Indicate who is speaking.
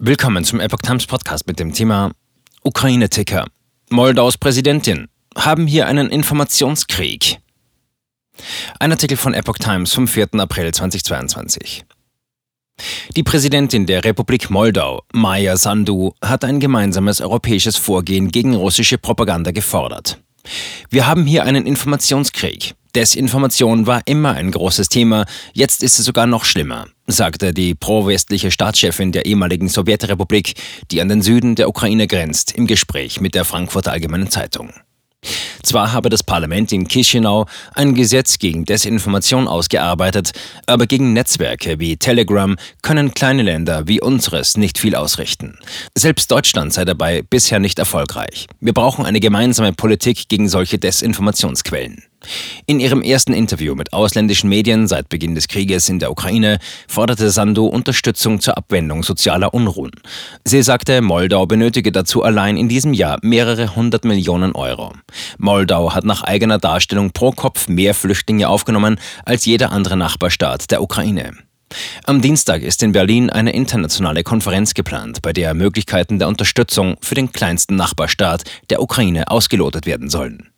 Speaker 1: Willkommen zum Epoch Times Podcast mit dem Thema Ukraine-Ticker. Moldaus Präsidentin haben hier einen Informationskrieg. Ein Artikel von Epoch Times vom 4. April 2022. Die Präsidentin der Republik Moldau, Maya Sandu, hat ein gemeinsames europäisches Vorgehen gegen russische Propaganda gefordert. Wir haben hier einen Informationskrieg. Desinformation war immer ein großes Thema, jetzt ist es sogar noch schlimmer, sagte die pro-westliche Staatschefin der ehemaligen Sowjetrepublik, die an den Süden der Ukraine grenzt, im Gespräch mit der Frankfurter Allgemeinen Zeitung. Zwar habe das Parlament in Chisinau ein Gesetz gegen Desinformation ausgearbeitet, aber gegen Netzwerke wie Telegram können kleine Länder wie unseres nicht viel ausrichten. Selbst Deutschland sei dabei bisher nicht erfolgreich. Wir brauchen eine gemeinsame Politik gegen solche Desinformationsquellen. In ihrem ersten Interview mit ausländischen Medien seit Beginn des Krieges in der Ukraine forderte Sandu Unterstützung zur Abwendung sozialer Unruhen. Sie sagte, Moldau benötige dazu allein in diesem Jahr mehrere hundert Millionen Euro. Moldau hat nach eigener Darstellung pro Kopf mehr Flüchtlinge aufgenommen als jeder andere Nachbarstaat der Ukraine. Am Dienstag ist in Berlin eine internationale Konferenz geplant, bei der Möglichkeiten der Unterstützung für den kleinsten Nachbarstaat der Ukraine ausgelotet werden sollen.